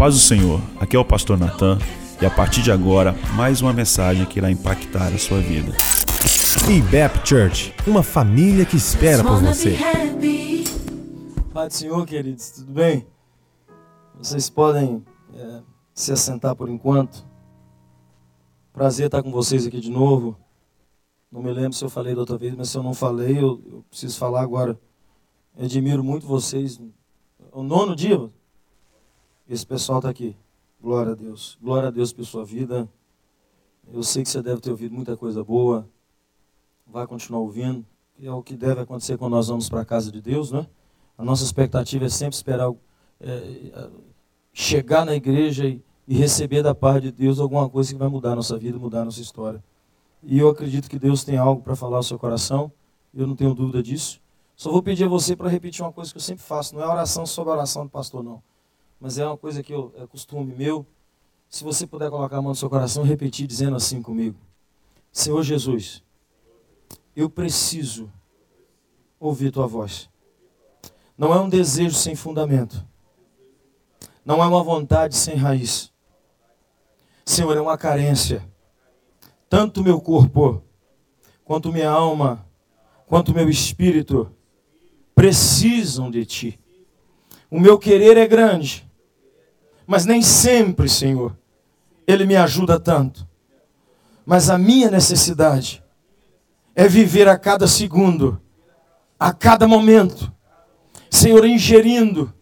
paz do Senhor, aqui é o pastor Natan e a partir de agora, mais uma mensagem que irá impactar a sua vida. IBEP Church, uma família que espera por você. Pai do Senhor, queridos, tudo bem? Vocês podem é, se assentar por enquanto. Prazer estar com vocês aqui de novo. Não me lembro se eu falei da outra vez, mas se eu não falei, eu, eu preciso falar agora. Eu admiro muito vocês. O nono dia, esse pessoal está aqui. Glória a Deus. Glória a Deus por sua vida. Eu sei que você deve ter ouvido muita coisa boa. Vai continuar ouvindo. Que é o que deve acontecer quando nós vamos para a casa de Deus, né? A nossa expectativa é sempre esperar é, chegar na igreja e, e receber da parte de Deus alguma coisa que vai mudar a nossa vida, mudar a nossa história. E eu acredito que Deus tem algo para falar ao seu coração. Eu não tenho dúvida disso. Só vou pedir a você para repetir uma coisa que eu sempre faço. Não é oração sobre a oração do pastor, não mas é uma coisa que eu, é costume meu. Se você puder colocar a mão no seu coração e repetir dizendo assim comigo: Senhor Jesus, eu preciso ouvir tua voz. Não é um desejo sem fundamento. Não é uma vontade sem raiz. Senhor, é uma carência. Tanto meu corpo, quanto minha alma, quanto meu espírito precisam de ti. O meu querer é grande, mas nem sempre, Senhor, Ele me ajuda tanto. Mas a minha necessidade é viver a cada segundo, a cada momento, Senhor, ingerindo,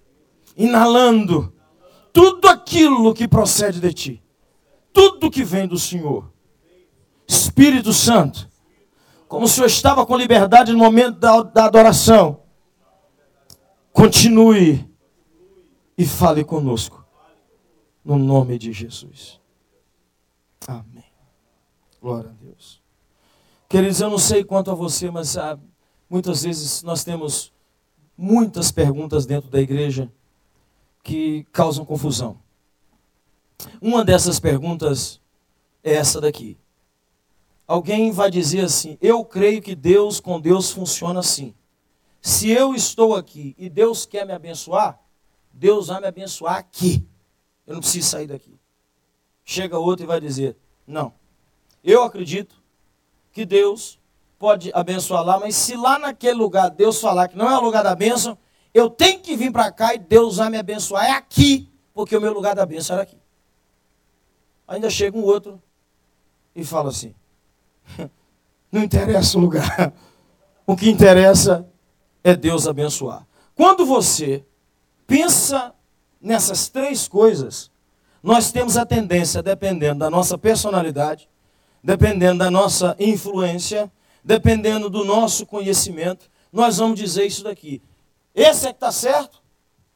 inalando tudo aquilo que procede de Ti, tudo que vem do Senhor. Espírito Santo, como o Senhor estava com liberdade no momento da, da adoração, continue e fale conosco no nome de Jesus. Amém. Glória a Deus. Queridos, eu não sei quanto a você, mas ah, muitas vezes nós temos muitas perguntas dentro da igreja que causam confusão. Uma dessas perguntas é essa daqui. Alguém vai dizer assim: Eu creio que Deus com Deus funciona assim. Se eu estou aqui e Deus quer me abençoar, Deus vai me abençoar aqui. Eu não preciso sair daqui. Chega outro e vai dizer: Não. Eu acredito que Deus pode abençoar lá, mas se lá naquele lugar Deus falar que não é o lugar da bênção, eu tenho que vir para cá e Deus vai me abençoar. É aqui, porque o meu lugar da bênção era aqui. Ainda chega um outro e fala assim: Não interessa o lugar. O que interessa é Deus abençoar. Quando você pensa nessas três coisas, nós temos a tendência, dependendo da nossa personalidade, dependendo da nossa influência, dependendo do nosso conhecimento, nós vamos dizer isso daqui. Esse é que está certo,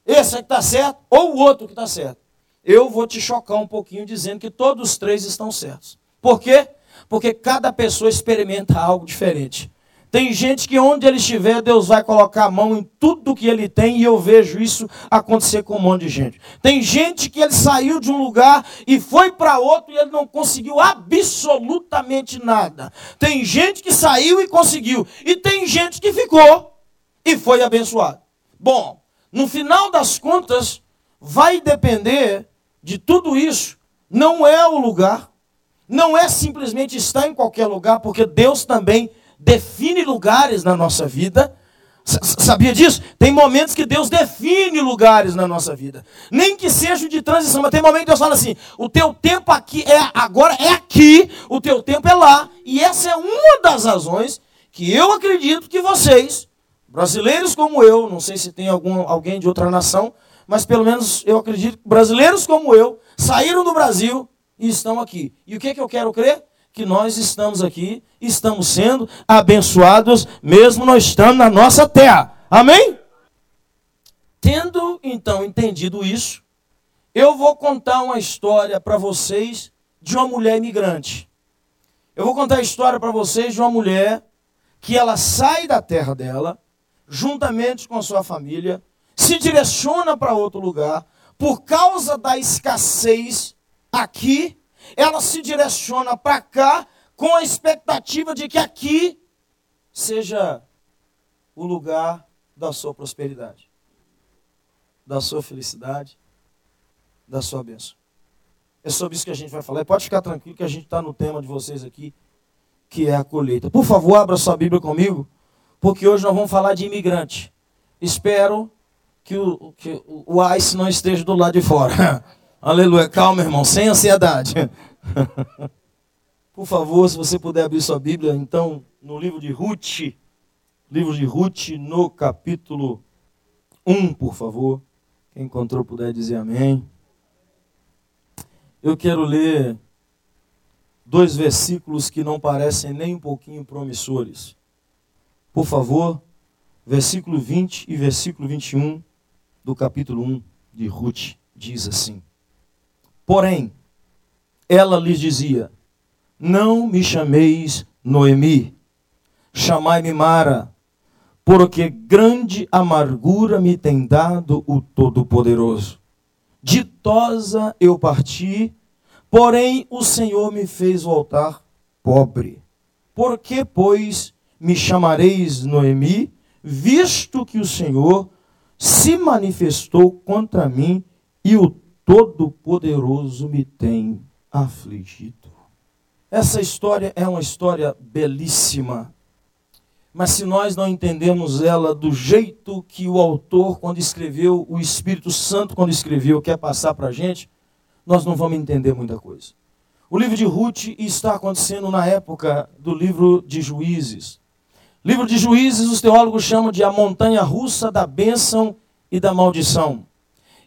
esse é que está certo, ou o outro que está certo. Eu vou te chocar um pouquinho dizendo que todos os três estão certos. Por quê? Porque cada pessoa experimenta algo diferente. Tem gente que onde ele estiver, Deus vai colocar a mão em tudo que ele tem, e eu vejo isso acontecer com um monte de gente. Tem gente que ele saiu de um lugar e foi para outro e ele não conseguiu absolutamente nada. Tem gente que saiu e conseguiu, e tem gente que ficou e foi abençoado. Bom, no final das contas, vai depender de tudo isso. Não é o lugar, não é simplesmente estar em qualquer lugar, porque Deus também define lugares na nossa vida. Sabia disso? Tem momentos que Deus define lugares na nossa vida. Nem que seja de transição, mas tem momentos que Deus fala assim: o teu tempo aqui é agora é aqui, o teu tempo é lá. E essa é uma das razões que eu acredito que vocês, brasileiros como eu, não sei se tem algum, alguém de outra nação, mas pelo menos eu acredito que brasileiros como eu saíram do Brasil e estão aqui. E o que, é que eu quero crer? Que nós estamos aqui, estamos sendo abençoados, mesmo nós estamos na nossa terra. Amém? Tendo então entendido isso, eu vou contar uma história para vocês de uma mulher imigrante. Eu vou contar a história para vocês de uma mulher que ela sai da terra dela, juntamente com a sua família, se direciona para outro lugar, por causa da escassez aqui ela se direciona para cá com a expectativa de que aqui seja o lugar da sua prosperidade, da sua felicidade, da sua bênção. É sobre isso que a gente vai falar. pode ficar tranquilo que a gente está no tema de vocês aqui, que é a colheita. Por favor, abra sua Bíblia comigo, porque hoje nós vamos falar de imigrante. Espero que o, que o ICE não esteja do lado de fora. Aleluia. Calma, irmão, sem ansiedade. Por favor, se você puder abrir sua Bíblia, então, no livro de Ruth, livro de Ruth, no capítulo 1, por favor. Quem encontrou puder dizer amém. Eu quero ler dois versículos que não parecem nem um pouquinho promissores. Por favor, versículo 20 e versículo 21 do capítulo 1 de Ruth diz assim: Porém, ela lhes dizia: Não me chameis Noemi, chamai-me Mara, porque grande amargura me tem dado o Todo-Poderoso. Ditosa eu parti, porém o Senhor me fez voltar pobre. Por que, pois, me chamareis Noemi, visto que o Senhor se manifestou contra mim e o Todo-Poderoso me tem afligido? Essa história é uma história belíssima mas se nós não entendemos ela do jeito que o autor, quando escreveu, o Espírito Santo, quando escreveu, quer passar para a gente, nós não vamos entender muita coisa. O livro de Ruth está acontecendo na época do livro de Juízes. Livro de Juízes, os teólogos chamam de a montanha russa da bênção e da maldição.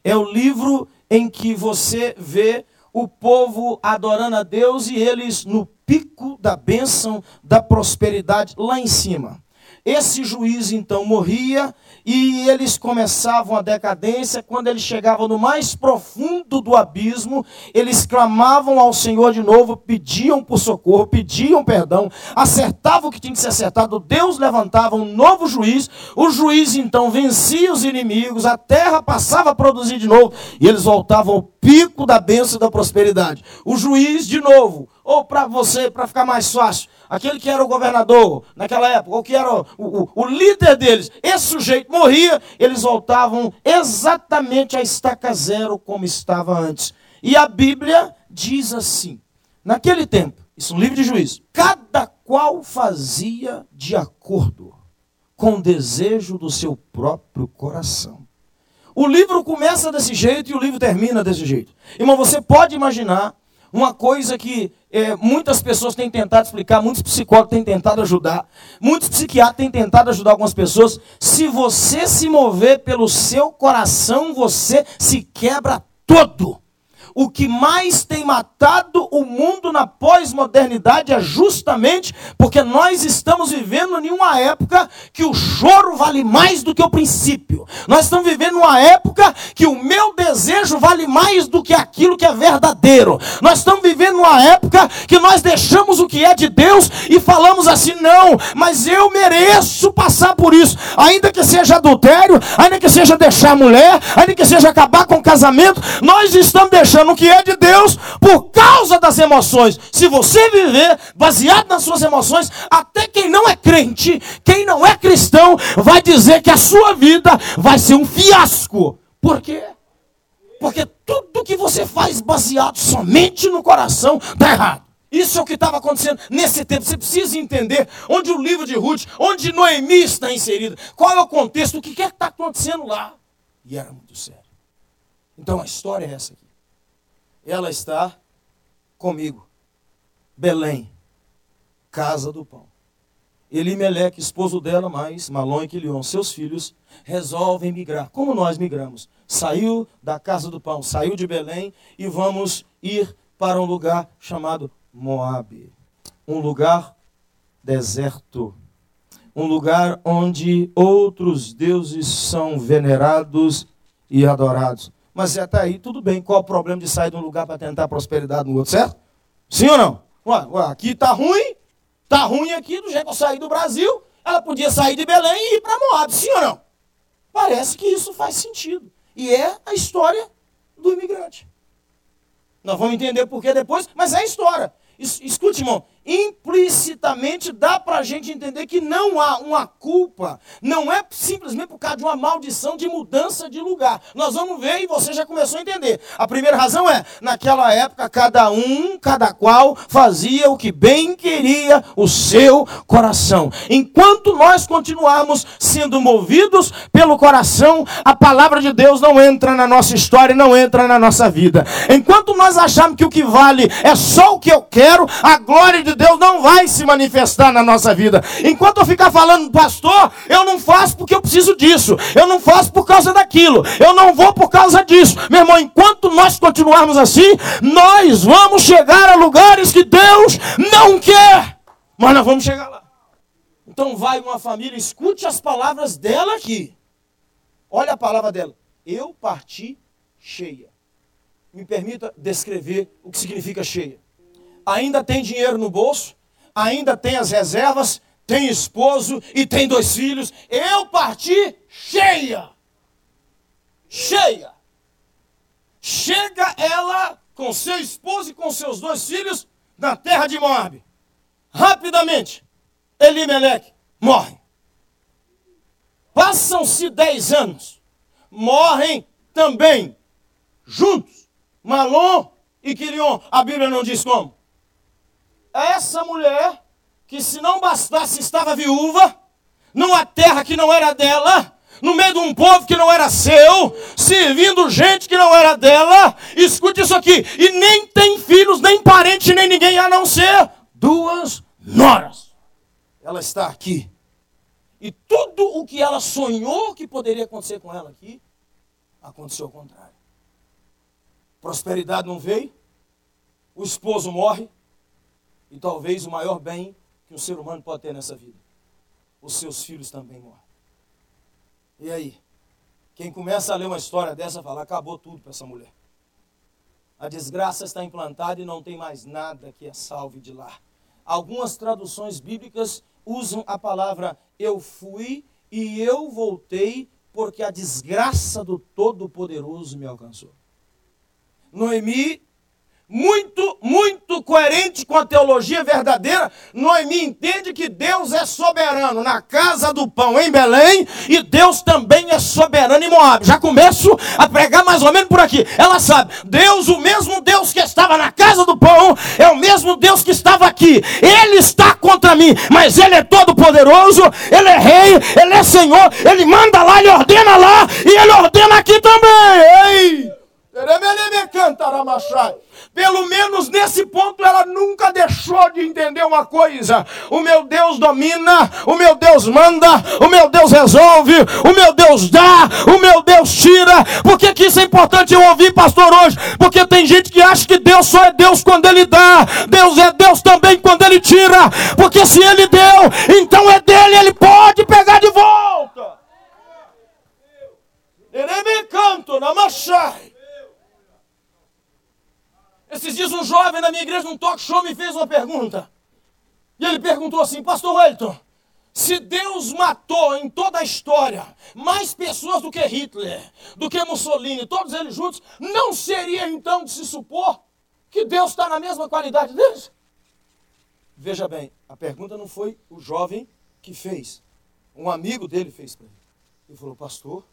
É o livro em que você vê o povo adorando a Deus e eles no pico da bênção, da prosperidade lá em cima. Esse juiz então morria e eles começavam a decadência. Quando eles chegavam no mais profundo do abismo, eles clamavam ao Senhor de novo, pediam por socorro, pediam perdão, acertavam o que tinha que ser acertado. Deus levantava um novo juiz. O juiz então vencia os inimigos, a terra passava a produzir de novo e eles voltavam ao pico da bênção e da prosperidade. O juiz de novo, ou para você, para ficar mais fácil, aquele que era o governador naquela época, ou que era o, o, o, líder deles, esse sujeito morria, eles voltavam exatamente a estaca zero como estava antes. E a Bíblia diz assim: naquele tempo, isso é um livro de juízo, cada qual fazia de acordo com o desejo do seu próprio coração. O livro começa desse jeito e o livro termina desse jeito. Irmão, você pode imaginar uma coisa que é, muitas pessoas têm tentado explicar, muitos psicólogos têm tentado ajudar, muitos psiquiatras têm tentado ajudar algumas pessoas. Se você se mover pelo seu coração, você se quebra todo. O que mais tem matado o mundo na pós-modernidade é justamente porque nós estamos vivendo em uma época que o choro vale mais do que o princípio. Nós estamos vivendo uma época que o meu desejo vale mais do que aquilo que é verdadeiro. Nós estamos vivendo uma época que nós deixamos o que é de Deus e falamos assim: não, mas eu mereço passar por isso, ainda que seja adultério, ainda que seja deixar a mulher, ainda que seja acabar com o casamento, nós estamos deixando no que é de Deus por causa das emoções. Se você viver baseado nas suas emoções, até quem não é crente, quem não é cristão, vai dizer que a sua vida vai ser um fiasco. Por quê? Porque tudo que você faz baseado somente no coração está errado. Isso é o que estava acontecendo nesse tempo. Você precisa entender onde o livro de Ruth, onde Noemi está inserido, qual é o contexto, o que é que está acontecendo lá. E era muito sério. Então a história é essa aqui ela está comigo. Belém, casa do pão. Elimeleque, esposo dela, mais Malon e Quilion, seus filhos, resolvem migrar. Como nós migramos? Saiu da casa do pão, saiu de Belém e vamos ir para um lugar chamado Moabe. Um lugar deserto. Um lugar onde outros deuses são venerados e adorados. Mas até aí, tudo bem. Qual o problema de sair de um lugar para tentar prosperidade no outro, certo? Sim ou não? Ué, ué, aqui está ruim, está ruim aqui, do jeito que eu saí do Brasil, ela podia sair de Belém e ir para Moab, sim ou não? Parece que isso faz sentido. E é a história do imigrante. Nós vamos entender por que depois, mas é a história. Escute, irmão, implicitamente dá para a gente entender que não há uma culpa, não é simplesmente por causa de uma maldição de mudança de lugar. Nós vamos ver e você já começou a entender. A primeira razão é, naquela época, cada um, cada qual fazia o que bem queria o seu coração. Enquanto nós continuarmos sendo movidos pelo coração, a palavra de Deus não entra na nossa história, não entra na nossa vida. Enquanto nós achamos que o que vale é só o que eu quero, a glória de Deus não vai se manifestar na nossa vida. Enquanto eu ficar falando, pastor, eu não faço porque eu preciso disso, eu não faço por causa daquilo, eu não vou por causa disso. Meu irmão, enquanto nós continuarmos assim, nós vamos chegar a lugares que Deus não quer, mas nós vamos chegar lá. Então vai uma família, escute as palavras dela aqui. Olha a palavra dela. Eu parti cheia. Me permita descrever o que significa cheia ainda tem dinheiro no bolso, ainda tem as reservas, tem esposo e tem dois filhos. Eu parti cheia. Cheia. Chega ela com seu esposo e com seus dois filhos na terra de Moab. Rapidamente, Elimeleque morre. Passam-se dez anos. Morrem também, juntos, Malom e Quirion. A Bíblia não diz como essa mulher, que se não bastasse estava viúva, numa terra que não era dela, no meio de um povo que não era seu, servindo gente que não era dela, escute isso aqui, e nem tem filhos, nem parente, nem ninguém, a não ser duas noras. Ela está aqui. E tudo o que ela sonhou que poderia acontecer com ela aqui, aconteceu ao contrário. Prosperidade não veio, o esposo morre, e talvez o maior bem que um ser humano pode ter nessa vida. Os seus filhos também morrem. E aí? Quem começa a ler uma história dessa fala: acabou tudo para essa mulher. A desgraça está implantada e não tem mais nada que a salve de lá. Algumas traduções bíblicas usam a palavra eu fui e eu voltei porque a desgraça do Todo-Poderoso me alcançou. Noemi muito, muito coerente com a teologia verdadeira, Noemi entende que Deus é soberano na casa do pão em Belém e Deus também é soberano em Moab. Já começo a pregar mais ou menos por aqui. Ela sabe, Deus, o mesmo Deus que estava na casa do pão, é o mesmo Deus que estava aqui. Ele está contra mim, mas Ele é todo poderoso, Ele é rei, Ele é Senhor, Ele manda lá, Ele ordena lá e Ele ordena aqui também. Ei! Pelo menos nesse ponto ela nunca deixou de entender uma coisa: o meu Deus domina, o meu Deus manda, o meu Deus resolve, o meu Deus dá, o meu Deus tira. Por que, que isso é importante eu ouvir, pastor, hoje? Porque tem gente que acha que Deus só é Deus quando Ele dá, Deus é Deus também quando Ele tira. Porque se Ele deu, então é dele, Ele pode pegar de volta. Ele me canto na machai. Esses dias um jovem na minha igreja, num talk show, me fez uma pergunta. E ele perguntou assim, Pastor Wellington, se Deus matou em toda a história mais pessoas do que Hitler, do que Mussolini, todos eles juntos, não seria então de se supor que Deus está na mesma qualidade deles? Veja bem, a pergunta não foi o jovem que fez. Um amigo dele fez para ele. Ele falou, pastor,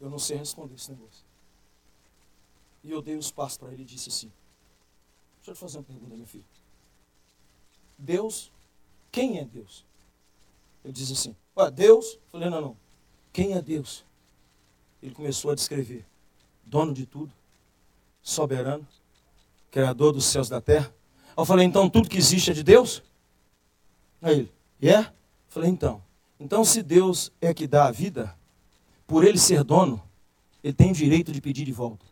eu não sei responder esse negócio. E eu dei os passos para ele e disse assim: Deixa eu te fazer uma pergunta, meu filho. Deus, quem é Deus? Ele diz assim: Ué, Deus? Eu falei: Não, não. Quem é Deus? Ele começou a descrever: Dono de tudo, soberano, Criador dos céus e da terra. Eu falei: Então tudo que existe é de Deus? Aí ele: É? Yeah? Eu falei: Então. Então, se Deus é que dá a vida, por ele ser dono, ele tem direito de pedir de volta.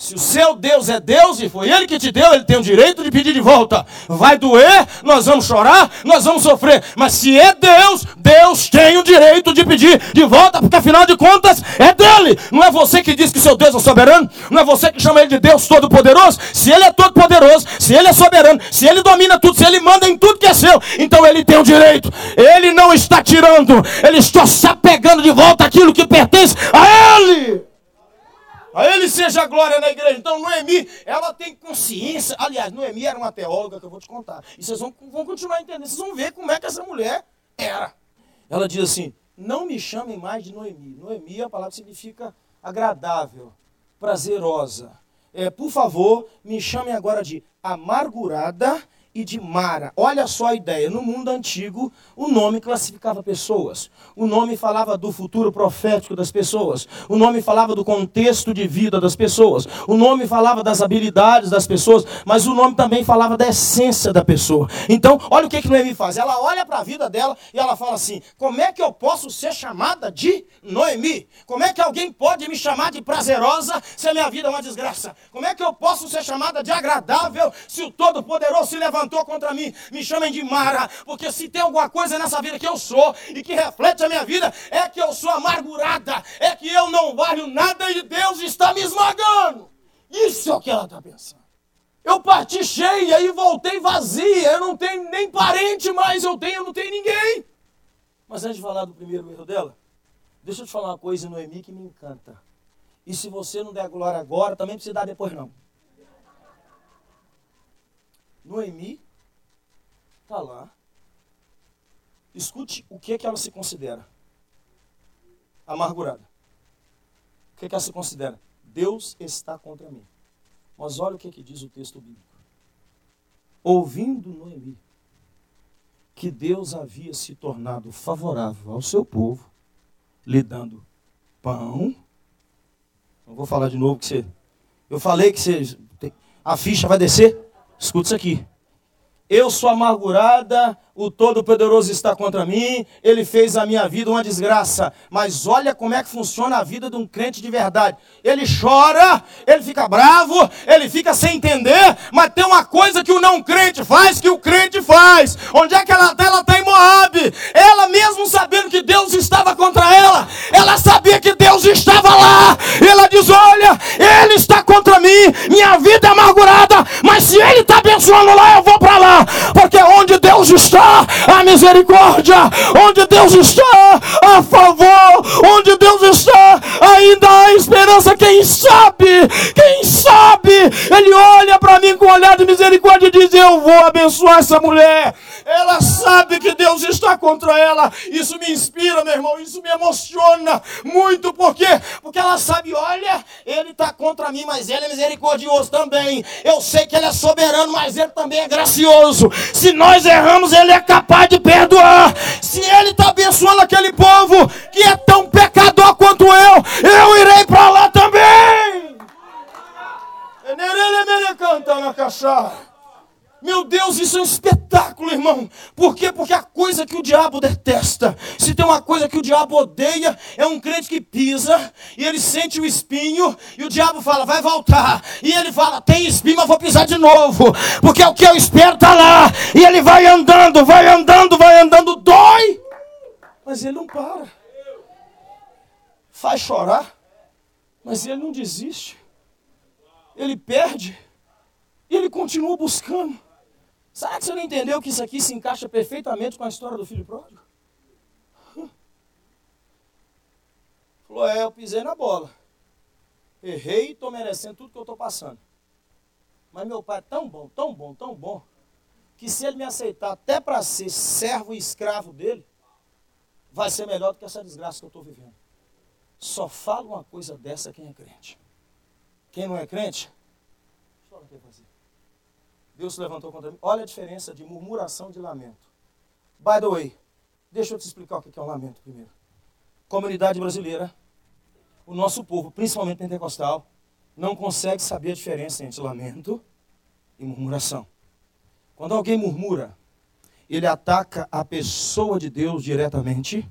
Se o seu Deus é Deus e foi Ele que te deu, Ele tem o direito de pedir de volta. Vai doer, nós vamos chorar, nós vamos sofrer. Mas se é Deus, Deus tem o direito de pedir de volta, porque afinal de contas é dele. Não é você que diz que seu Deus é soberano, não é você que chama Ele de Deus Todo-Poderoso. Se Ele é Todo-Poderoso, se Ele é soberano, se Ele domina tudo, se Ele manda em tudo que é seu, então Ele tem o direito. Ele não está tirando, Ele está se apegando de volta aquilo que pertence a Ele. A ele seja a glória na igreja. Então, Noemi, ela tem consciência. Aliás, Noemi era uma teóloga que eu vou te contar. E vocês vão, vão continuar entendendo. Vocês vão ver como é que essa mulher era. Ela diz assim: Não me chamem mais de Noemi. Noemi, a palavra significa agradável, prazerosa. É, por favor, me chamem agora de amargurada e de Mara. Olha só a ideia. No mundo antigo, o nome classificava pessoas. O nome falava do futuro profético das pessoas. O nome falava do contexto de vida das pessoas. O nome falava das habilidades das pessoas. Mas o nome também falava da essência da pessoa. Então, olha o que, que Noemi faz. Ela olha para a vida dela e ela fala assim: Como é que eu posso ser chamada de Noemi? Como é que alguém pode me chamar de prazerosa se a minha vida é uma desgraça? Como é que eu posso ser chamada de agradável se o Todo-Poderoso se levantou? Levantou contra mim, me chamem de Mara, porque se tem alguma coisa nessa vida que eu sou e que reflete a minha vida, é que eu sou amargurada, é que eu não valho nada e Deus está me esmagando. Isso é o que ela está pensando. Eu parti cheia e voltei vazia, eu não tenho nem parente mais, eu tenho, eu não tenho ninguém. Mas antes de falar do primeiro erro dela, deixa eu te falar uma coisa, Noemi, que me encanta. E se você não der glória agora, também precisa dar depois não. Noemi está lá. Escute o que, é que ela se considera. Amargurada. O que, é que ela se considera? Deus está contra mim. Mas olha o que, é que diz o texto bíblico. Ouvindo Noemi que Deus havia se tornado favorável ao seu povo, lhe dando pão. Não vou falar de novo que você. Eu falei que você. A ficha vai descer. Escuta isso aqui. Eu sou amargurada, o Todo-Poderoso está contra mim, ele fez a minha vida uma desgraça. Mas olha como é que funciona a vida de um crente de verdade. Ele chora, ele fica bravo, ele fica sem entender, mas tem uma coisa que o não crente faz que o crente faz. Onde é que ela está? Ela está em Moab. Ela mesmo sabendo que Deus estava contra ela, ela sabia que Deus estava lá. Ela diz: Olha, ele está contra mim, minha vida é amargurada, se ele está abençoando lá, eu vou para lá, porque onde Deus está, a misericórdia, onde Deus está a favor, ainda há esperança. Quem sabe, quem sabe, Ele olha para mim com um olhar de misericórdia e diz: Eu vou abençoar essa mulher. Ela sabe que Deus está contra ela. Isso me inspira, meu irmão. Isso me emociona muito. Por quê? Porque ela sabe: olha, ele está contra mim, mas ele é misericordioso também. Eu sei que ele é soberano, mas ele também é gracioso. Se nós erramos, ele é capaz de perdoar. Se ele está abençoando aquele povo que é tão pecador quanto eu, eu irei para lá também. Meu Deus, isso é um espetáculo, irmão. Por quê? Porque a coisa que o diabo detesta, se tem uma coisa que o diabo odeia, é um crente que pisa e ele sente o espinho e o diabo fala, vai voltar. E ele fala, tem espinho, mas vou pisar de novo, porque é o que eu espero está lá. E ele vai andando, vai andando, vai andando, dói, mas ele não para. Faz chorar, mas ele não desiste. Ele perde e ele continua buscando. Será que você não entendeu que isso aqui se encaixa perfeitamente com a história do filho pródigo? Falou, é, eu pisei na bola. Errei e estou merecendo tudo que eu estou passando. Mas meu pai é tão bom, tão bom, tão bom, que se ele me aceitar até para ser servo e escravo dele, vai ser melhor do que essa desgraça que eu estou vivendo. Só fala uma coisa dessa quem é crente. Quem não é crente, que fazer. Deus se levantou contra mim. Olha a diferença de murmuração de lamento. By the way, deixa eu te explicar o que é um lamento primeiro. Comunidade brasileira, o nosso povo, principalmente pentecostal, não consegue saber a diferença entre lamento e murmuração. Quando alguém murmura, ele ataca a pessoa de Deus diretamente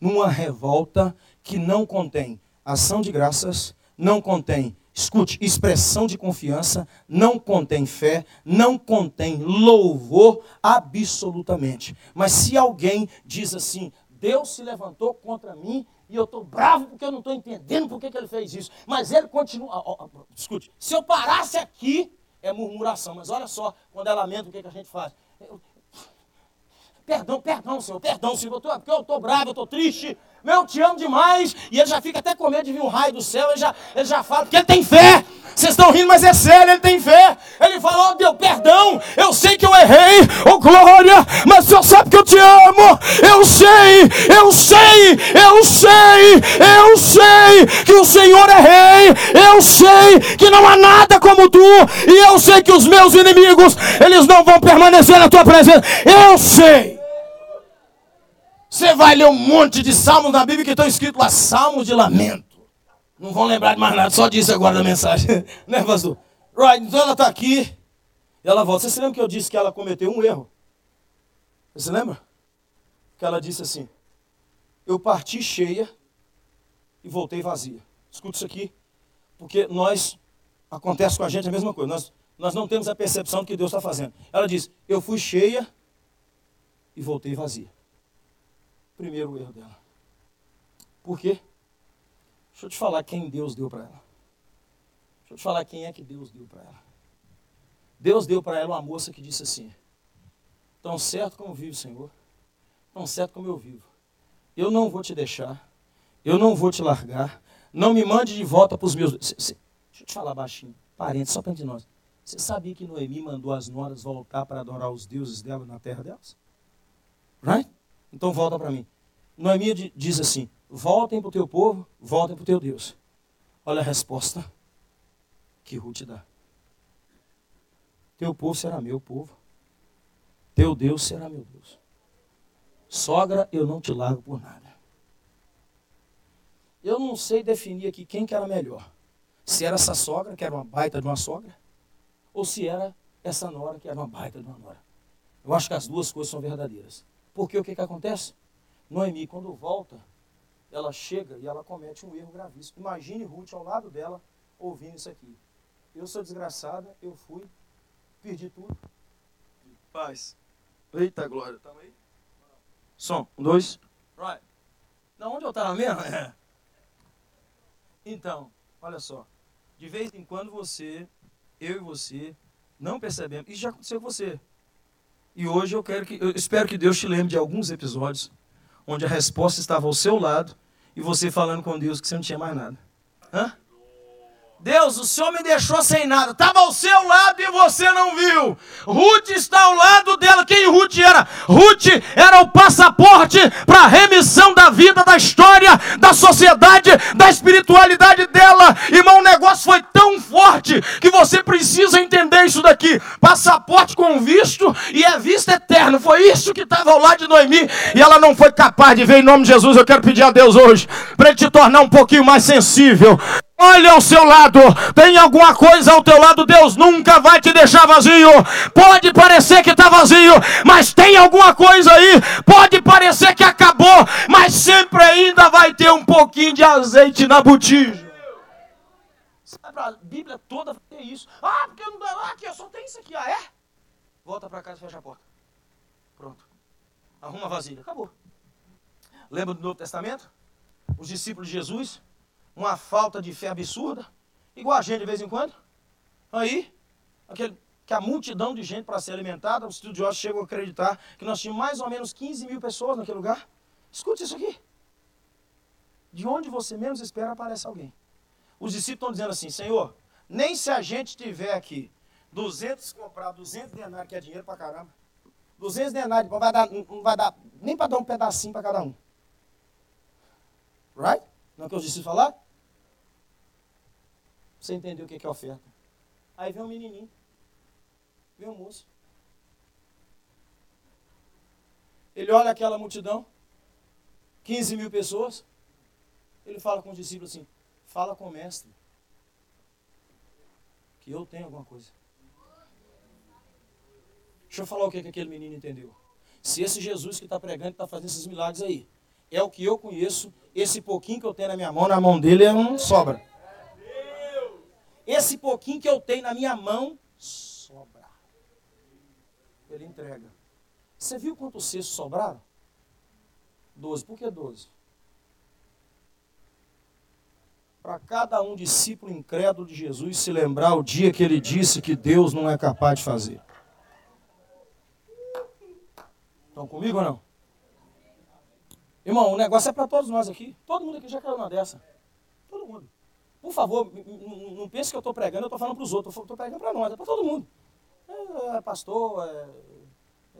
numa revolta que não contém ação de graças, não contém Escute, expressão de confiança não contém fé, não contém louvor absolutamente. Mas se alguém diz assim, Deus se levantou contra mim e eu estou bravo porque eu não estou entendendo por que, que ele fez isso. Mas ele continua. Ó, ó, escute, se eu parasse aqui, é murmuração. Mas olha só, quando é lamento, o que, que a gente faz? Eu, perdão, perdão, Senhor, perdão, Senhor, eu tô, porque eu estou bravo, eu estou triste, meu, eu te amo demais. E ele já fica até com medo de vir um raio do céu, ele já, ele já fala, porque ele tem fé. Vocês estão rindo, mas é sério, ele tem fé. Ele falou, oh, Deus, perdão, eu sei que eu errei, oh glória, mas o Senhor sabe que eu te amo. Eu sei, eu sei, eu sei, eu sei que o Senhor é rei. Eu sei que não há nada como tu. E eu sei que os meus inimigos, eles não vão permanecer na tua presença. Eu sei. Você vai ler um monte de salmos na Bíblia que estão escritos lá, salmos de lamento. Não vão lembrar de mais nada, só disso agora da mensagem. né, pastor? Right, então ela está aqui. E ela volta. Você se lembra que eu disse que ela cometeu um erro? Você se lembra? Que ela disse assim: Eu parti cheia e voltei vazia. Escuta isso aqui. Porque nós, acontece com a gente a mesma coisa. Nós, nós não temos a percepção do que Deus está fazendo. Ela diz: Eu fui cheia e voltei vazia. Primeiro erro dela. Por quê? Deixa eu te falar quem Deus deu para ela. Deixa eu te falar quem é que Deus deu para ela. Deus deu para ela uma moça que disse assim: Tão certo como vive o Senhor, tão certo como eu vivo. Eu não vou te deixar, eu não vou te largar, não me mande de volta para os meus. Deixa eu te falar baixinho, parente, só para entre nós. Você sabia que Noemi mandou as noras voltar para adorar os deuses dela na terra delas? Right? Então volta para mim. Noemi diz assim: voltem para o teu povo, voltem para o teu Deus. Olha a resposta que Ruth dá. Teu povo será meu povo. Teu Deus será meu Deus. Sogra, eu não te largo por nada. Eu não sei definir aqui quem que era melhor. Se era essa sogra, que era uma baita de uma sogra, ou se era essa nora, que era uma baita de uma nora. Eu acho que as duas coisas são verdadeiras. Porque o que, que acontece? Noemi, quando volta, ela chega e ela comete um erro gravíssimo. Imagine Ruth ao lado dela ouvindo isso aqui. Eu sou desgraçada, eu fui, perdi tudo. Paz. Eita glória, tamo aí? Som, um, dois. Right. Na onde eu estava mesmo? É. Então, olha só. De vez em quando você, eu e você, não percebemos. Isso já aconteceu com você. E hoje eu quero que, eu espero que Deus te lembre de alguns episódios onde a resposta estava ao seu lado e você falando com Deus que você não tinha mais nada. Hã? Deus, o Senhor me deixou sem nada. Estava ao seu lado e você não viu. Ruth está ao lado dela. Quem Ruth era? Ruth era o passaporte para a remissão da vida, da história, da sociedade, da espiritualidade dela. Irmão, o negócio foi tão forte que você precisa entender isso daqui. Passaporte com visto e é visto eterno. Foi isso que estava ao lado de Noemi e ela não foi capaz de ver. Em nome de Jesus, eu quero pedir a Deus hoje para ele te tornar um pouquinho mais sensível. Olha ao seu lado, tem alguma coisa ao teu lado, Deus nunca vai te deixar vazio. Pode parecer que está vazio, mas tem alguma coisa aí. Pode parecer que acabou, mas sempre ainda vai ter um pouquinho de azeite na botija. A Bíblia toda tem isso. Ah, porque não dá lá, aqui, só tem isso aqui. Ah, é? Volta para casa e fecha a porta. Pronto. Arruma a vasilha. Acabou. Lembra do Novo Testamento? Os discípulos de Jesus uma falta de fé absurda, igual a gente de vez em quando. Aí, aquele, que a multidão de gente para ser alimentada, os estudiosos chegam a acreditar que nós tínhamos mais ou menos 15 mil pessoas naquele lugar. Escute isso aqui. De onde você menos espera aparece alguém. Os discípulos estão dizendo assim, Senhor, nem se a gente tiver aqui 200 comprar 200 denários, que é dinheiro para caramba, 200 denários, não vai dar, não vai dar nem para dar um pedacinho para cada um. Right? Não é o que os discípulos falaram? Você entendeu o que é oferta. Aí vem um menininho, vem um moço. Ele olha aquela multidão, 15 mil pessoas. Ele fala com os discípulos assim: fala com o mestre, que eu tenho alguma coisa. Deixa eu falar o que, que aquele menino entendeu. Se esse Jesus que está pregando, está fazendo esses milagres aí, é o que eu conheço, esse pouquinho que eu tenho na minha mão, na mão dele é um sobra. Esse pouquinho que eu tenho na minha mão sobra. Ele entrega. Você viu quantos cestos sobraram? Doze. Por que doze? Para cada um discípulo incrédulo de Jesus se lembrar o dia que ele disse que Deus não é capaz de fazer. Estão comigo ou não? Irmão, o negócio é para todos nós aqui. Todo mundo aqui já caiu uma dessa. Por favor, não pense que eu estou pregando, eu estou falando para os outros. Eu estou pregando para nós, é para todo mundo. É, é pastor, é,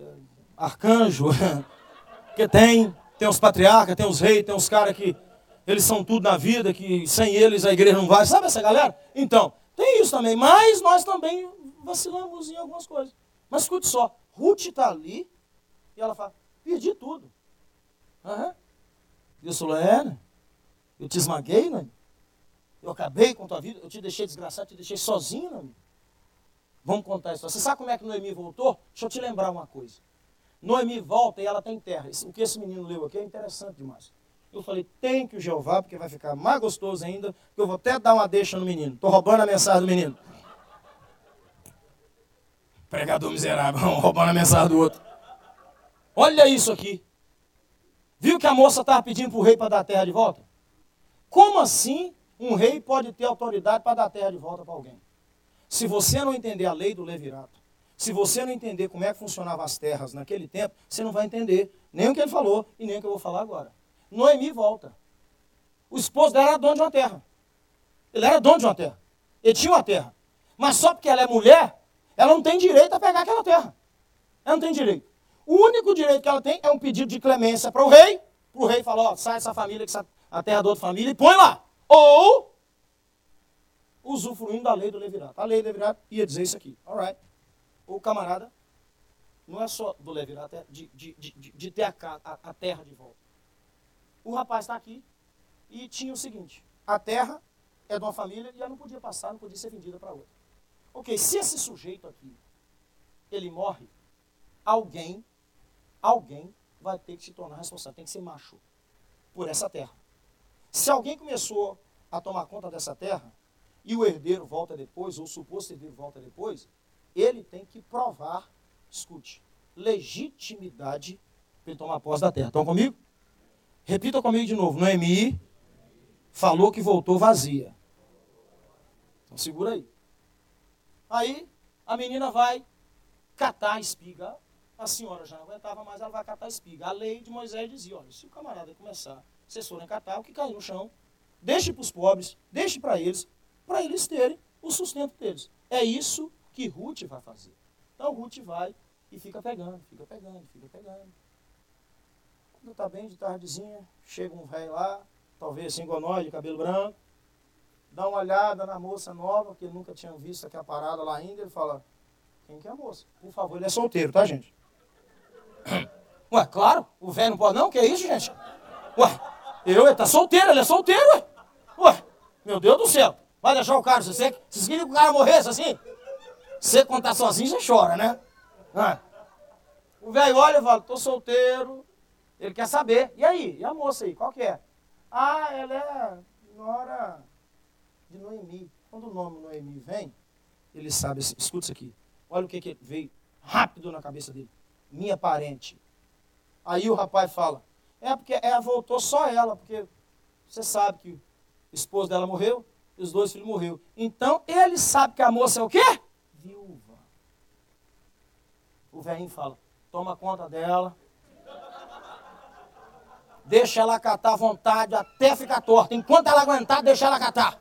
é arcanjo, que tem, tem os patriarcas, tem os reis, tem os caras que eles são tudo na vida, que sem eles a igreja não vai. Sabe essa galera? Então, tem isso também, mas nós também vacilamos em algumas coisas. Mas escute só, Ruth está ali e ela fala, perdi tudo. Uhum. Eu sou é, né? Eu te esmaguei, né? Eu acabei com a tua vida, eu te deixei desgraçado, te deixei sozinho? Vamos contar isso. Você sabe como é que Noemi voltou? Deixa eu te lembrar uma coisa. Noemi volta e ela tem terra. O que esse menino leu aqui é interessante demais. Eu falei, tem que o Jeová, porque vai ficar mais gostoso ainda, que eu vou até dar uma deixa no menino. Estou roubando a mensagem do menino. Pregador miserável, roubando a mensagem do outro. Olha isso aqui. Viu que a moça estava pedindo para o rei para dar a terra de volta? Como assim um rei pode ter autoridade para dar terra de volta para alguém? Se você não entender a lei do levirato, se você não entender como é que funcionavam as terras naquele tempo, você não vai entender nem o que ele falou e nem o que eu vou falar agora. Noemi volta. O esposo dela era dono de uma terra. Ele era dono de uma terra. Ele tinha uma terra. Mas só porque ela é mulher, ela não tem direito a pegar aquela terra. Ela não tem direito. O único direito que ela tem é um pedido de clemência para o rei. Para o rei falar, ó, sai dessa família, que a terra é da outra família, e põe lá. Ou usufruindo da lei do levirato. A lei do levirato ia dizer isso aqui. Alright. O camarada não é só do levirato, é de, de, de, de ter a, a, a terra de volta. O rapaz está aqui e tinha o seguinte: a terra é de uma família e ela não podia passar, não podia ser vendida para outra. Ok, se esse sujeito aqui ele morre, alguém, alguém vai ter que se tornar responsável, tem que ser macho por essa terra. Se alguém começou a tomar conta dessa terra e o herdeiro volta depois, ou o suposto herdeiro volta depois, ele tem que provar, escute, legitimidade para ele tomar posse da terra. Estão comigo? Repita comigo de novo. Noemi falou que voltou vazia. Então segura aí. Aí a menina vai catar a espiga. A senhora já não aguentava mais, ela vai catar a espiga. A lei de Moisés dizia: olha, se o camarada começar, vocês forem catar, o que cair no chão, deixe para os pobres, deixe para eles, para eles terem o sustento deles. É isso que Ruth vai fazer. Então Ruth vai e fica pegando, fica pegando, fica pegando. Quando está bem de tardezinha, chega um velho lá, talvez assim de cabelo branco, dá uma olhada na moça nova, que nunca tinha visto aquela parada lá ainda, ele fala, quem que é a moça? Por favor, ele é solteiro, tá, gente? Ué, claro, o velho não pode não, que é isso, gente? Ué, eu, tá solteiro, ele é solteiro, ué. Ué, meu Deus do céu, vai deixar o cara, se você, vocês queriam que o cara morresse assim? Você contar sozinho, você chora, né? Ah. O velho olha e fala, tô solteiro, ele quer saber. E aí? E a moça aí? Qual que é? Ah, ela é nora de Noemi. Quando o nome Noemi vem, ele sabe, escuta isso aqui. Olha o que, que veio rápido na cabeça dele. Minha parente. Aí o rapaz fala, é porque ela voltou só ela, porque você sabe que o esposo dela morreu, e os dois filhos morreram. Então ele sabe que a moça é o quê? Viúva. O velhinho fala, toma conta dela, Deixa ela catar à vontade até ficar torta. Enquanto ela aguentar, deixa ela catar.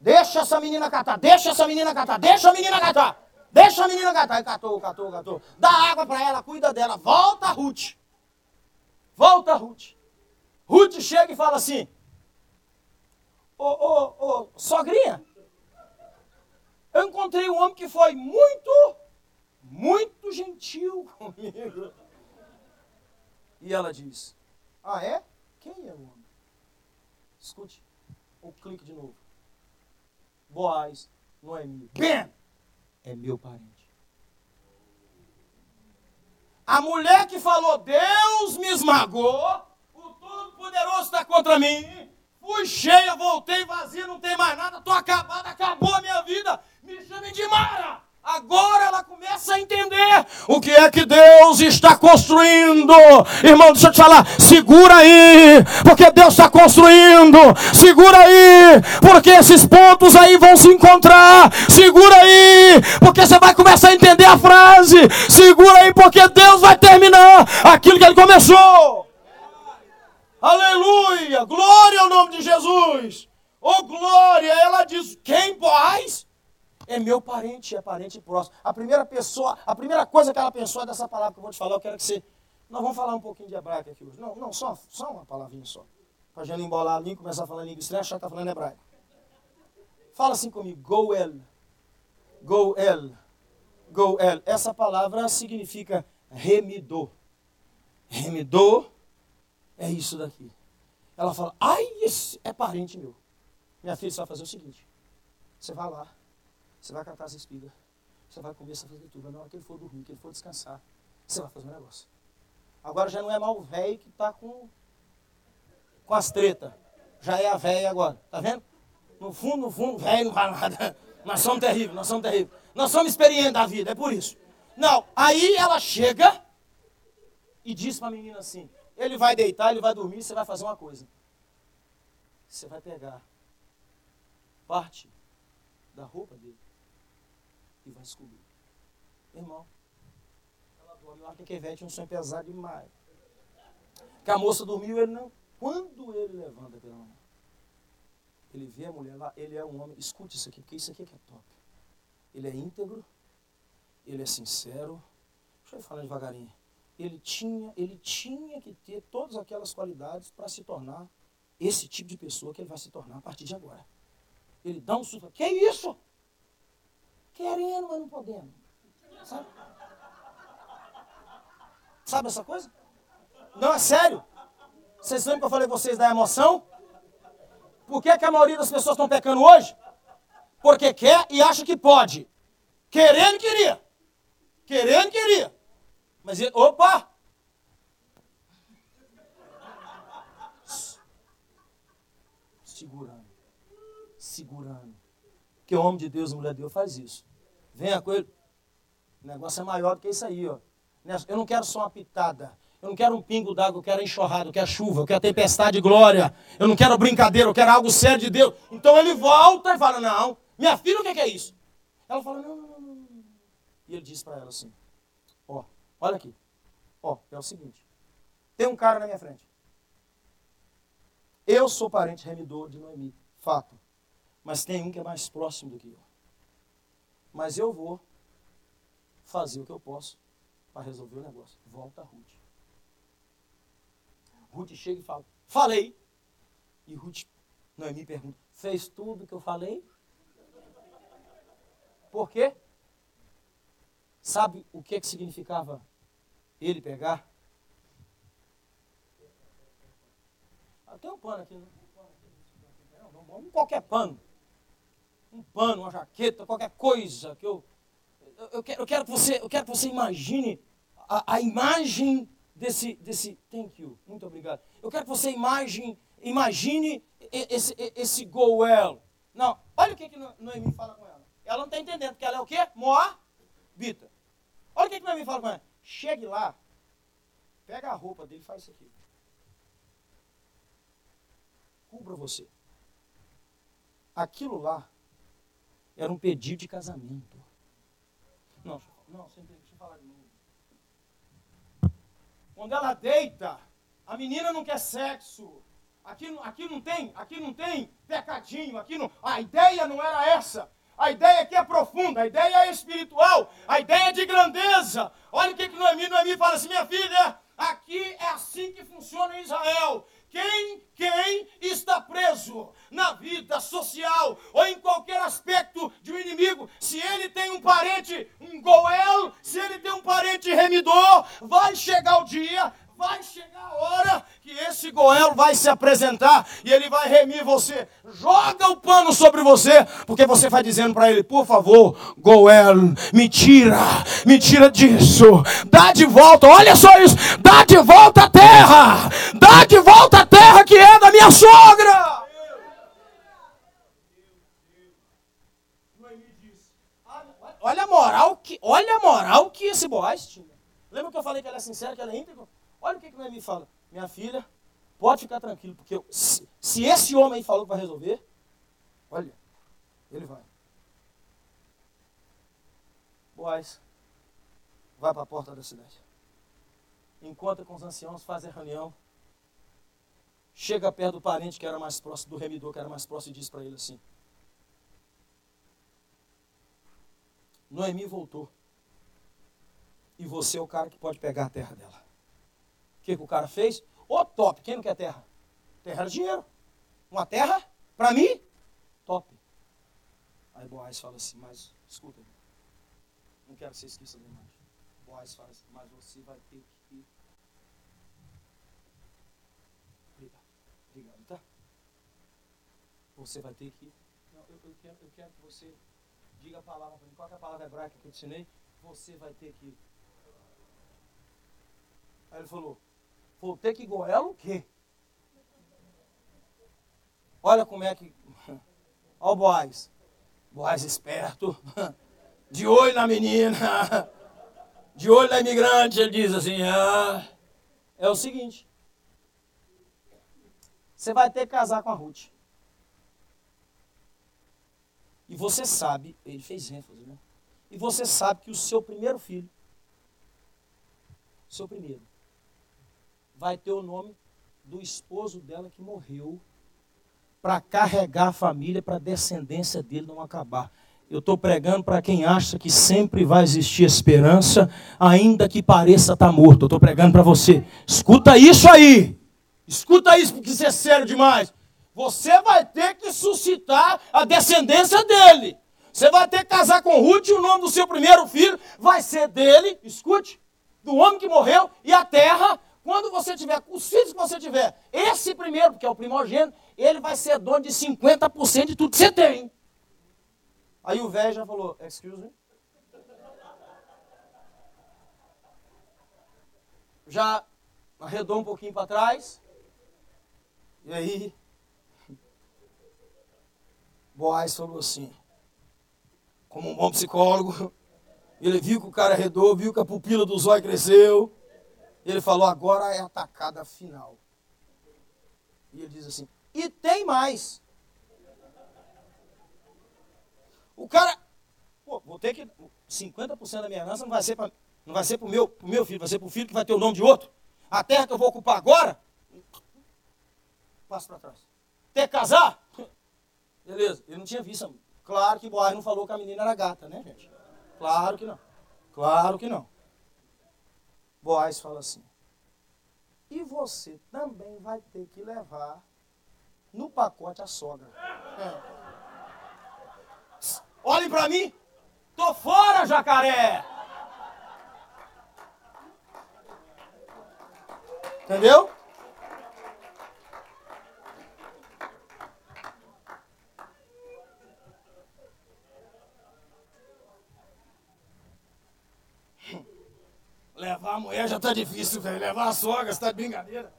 Deixa essa menina catar, deixa essa menina catar, deixa a menina catar. Deixa a menina catar. E catou, catou, catou. Dá água para ela, cuida dela. Volta, Ruth. Volta, Ruth. Ruth chega e fala assim: Ô, ô, ô, sogrinha, eu encontrei um homem que foi muito, muito gentil comigo. E ela diz: ah, é? Quem é o homem? Escute. Ou clique de novo. Boaz, Noemi. Ben é meu parente. A mulher que falou, Deus me esmagou, o Todo-Poderoso está contra mim. Fui cheia, voltei vazia, não tem mais nada, estou acabada, acabou a minha vida. Me chamem de Mara. Agora ela começa a entender o que é que Deus está construindo. Irmão, deixa eu te falar, segura aí, porque Deus está construindo. Segura aí, porque esses pontos aí vão se encontrar. Segura aí, porque você vai começar a entender a frase. Segura aí, porque Deus vai terminar aquilo que ele começou. Aleluia! Glória ao nome de Jesus! Oh, glória! Ela diz: Quem, pois? É meu parente, é parente próximo. A primeira pessoa, a primeira coisa que ela pensou é dessa palavra que eu vou te falar, eu quero que você. Nós vamos falar um pouquinho de hebraico aqui hoje. Não, não, só, só uma palavrinha só. Para já não embolar a língua, começar a falar língua estranha, achar que está falando hebraico. Fala assim comigo, goel. Goel. Goel. Essa palavra significa remidor. Remidor é isso daqui. Ela fala, ai, esse é parente meu. Minha filha, você vai fazer o seguinte. Você vai lá, você vai catar as espigas. Você vai comer, você vai fazer tudo. Na hora que ele for dormir, que ele for descansar, você vai fazer um negócio. Agora já não é mal o velho que está com, com as tretas. Já é a velha agora. Tá vendo? No fundo, no fundo, velho não vai nada. Nós somos terríveis, nós somos terríveis. Nós somos experientes da vida, é por isso. Não, aí ela chega e diz para a menina assim: ele vai deitar, ele vai dormir, você vai fazer uma coisa. Você vai pegar parte da roupa dele e vai descobrir. Irmão. Eu acho que Kevete tinha um sonho pesado demais. Que a moça dormiu, ele não. Quando ele levanta pela mão, ele vê a mulher lá, ele é um homem. Escute isso aqui, porque isso aqui é que é top. Ele é íntegro, ele é sincero. Deixa eu falar devagarinho. Ele tinha, ele tinha que ter todas aquelas qualidades para se tornar esse tipo de pessoa que ele vai se tornar a partir de agora. Ele dá um susto. Que isso? Querendo, mas não podendo. Sabe? Sabe essa coisa? Não, é sério. Vocês lembram que eu falei com vocês da emoção? Por que, que a maioria das pessoas estão pecando hoje? Porque quer e acha que pode. Querendo, queria. Querendo, queria. Mas, opa! Segurando. Segurando. Que o homem de Deus, mulher de Deus, faz isso. Venha com ele. O negócio é maior do que isso aí, ó. Eu não quero só uma pitada. Eu não quero um pingo d'água, eu quero enxurrada, eu quero chuva, eu quero tempestade de glória. Eu não quero brincadeira, eu quero algo sério de Deus. Então ele volta e fala: Não, minha filha, o que é isso? Ela fala: Não, não, não, não. E ele diz para ela assim: Ó, olha aqui. Ó, é o seguinte: tem um cara na minha frente. Eu sou parente remidor de Noemi, fato. Mas tem um que é mais próximo do que eu. Mas eu vou fazer o que eu posso para resolver o negócio. Volta Ruth. Ruth chega e fala: Falei. E Ruth, Noemi pergunta: Fez tudo o que eu falei? Por quê? Sabe o que, que significava ele pegar? Ah, tem um pano aqui, né? Não, qualquer pano um pano, uma jaqueta, qualquer coisa que eu. Eu quero, eu quero, que, você, eu quero que você imagine a, a imagem desse, desse. Thank you, muito obrigado. Eu quero que você imagine, imagine esse, esse Goel. Não, olha o que, que Noemi fala com ela. Ela não está entendendo, porque ela é o quê? Moabita. Olha o que, que Noemi fala com ela. Chegue lá, pega a roupa dele e faz isso aqui. Cubra você. Aquilo lá era um pedido de casamento. Não, não, deixa eu falar de novo. Quando ela deita, a menina não quer sexo. Aqui, aqui não tem, aqui não tem pecadinho, aqui não. A ideia não era essa. A ideia aqui é profunda, a ideia é espiritual, a ideia é de grandeza. Olha o que, que Noemi, Noemi fala assim, minha filha, aqui é assim que funciona em Israel. Quem, quem está preso na vida social ou em qualquer aspecto de um inimigo, se ele tem um parente, um Goel, se ele tem um parente remidor, vai chegar o dia, vai chegar a hora que esse Goel vai se apresentar e ele vai remir você. Joga o pano sobre você, porque você vai dizendo para ele: por favor, Goel, me tira, me tira disso, dá de volta, olha só isso, dá de volta a terra, dá de volta a terra que é da minha sogra. Olha a moral que, olha a moral que esse Boaz tinha. Lembra que eu falei que ela é sincera, que ela é? Olha o que, que Noemi fala. Minha filha, pode ficar tranquilo, porque eu, se, se esse homem falou que vai resolver, olha, ele vai. Boaz, vai para a porta da cidade. Encontra com os anciãos, faz a reunião. Chega perto do parente que era mais próximo, do remidor que era mais próximo, e diz para ele assim: Noemi voltou. E você é o cara que pode pegar a terra dela. O que, que o cara fez? Ô, oh, top! Quem não quer terra? Terra era dinheiro. Uma terra, para mim, top. Aí Boaz fala assim, mas escuta, não quero que você esqueça da imagem. Boaz fala assim, mas você vai ter que. Obrigado, tá? Você vai ter que. Não, eu, eu, quero, eu quero que você diga a palavra para mim. Qual é a palavra hebraica que eu te ensinei? Você vai ter que. Aí ele falou: Vou ter que goela o quê? Olha como é que. Olha o Boaz. Boaz esperto. De olho na menina. De olho na imigrante. Ele diz assim: ah, É o seguinte. Você vai ter que casar com a Ruth. E você sabe, ele fez ênfase, né? E você sabe que o seu primeiro filho, seu primeiro, vai ter o nome do esposo dela que morreu para carregar a família, para a descendência dele não acabar. Eu estou pregando para quem acha que sempre vai existir esperança, ainda que pareça estar tá morto. Eu estou pregando para você. Escuta isso aí. Escuta isso, porque isso é sério demais. Você vai ter que suscitar a descendência dele. Você vai ter que casar com Ruth e o nome do seu primeiro filho vai ser dele. Escute, do homem que morreu e a terra quando você tiver, os filhos que você tiver, esse primeiro, que é o primogênito, ele vai ser dono de 50% de tudo que você tem. Aí o velho já falou, excuse me. Já arredou um pouquinho para trás. E aí, Boaz falou assim, como um bom psicólogo, ele viu que o cara arredou, viu que a pupila do zóio cresceu. Ele falou, agora é a atacada final. E ele diz assim, e tem mais. O cara, pô, vou ter que, 50% da minha herança não vai ser para não vai ser para o meu, pro meu filho, vai ser para o filho que vai ter o nome de outro. A terra que eu vou ocupar agora, passo para trás. Ter casar? Beleza, ele não tinha visto. Claro que Boaz não falou que a menina era gata, né, gente? Claro que não. Claro que não. Boaz fala assim: e você também vai ter que levar no pacote a sogra. É. Olhem para mim, tô fora, jacaré. Entendeu? Levar a mulher já está difícil, velho. Levar a sogra, está de brincadeira.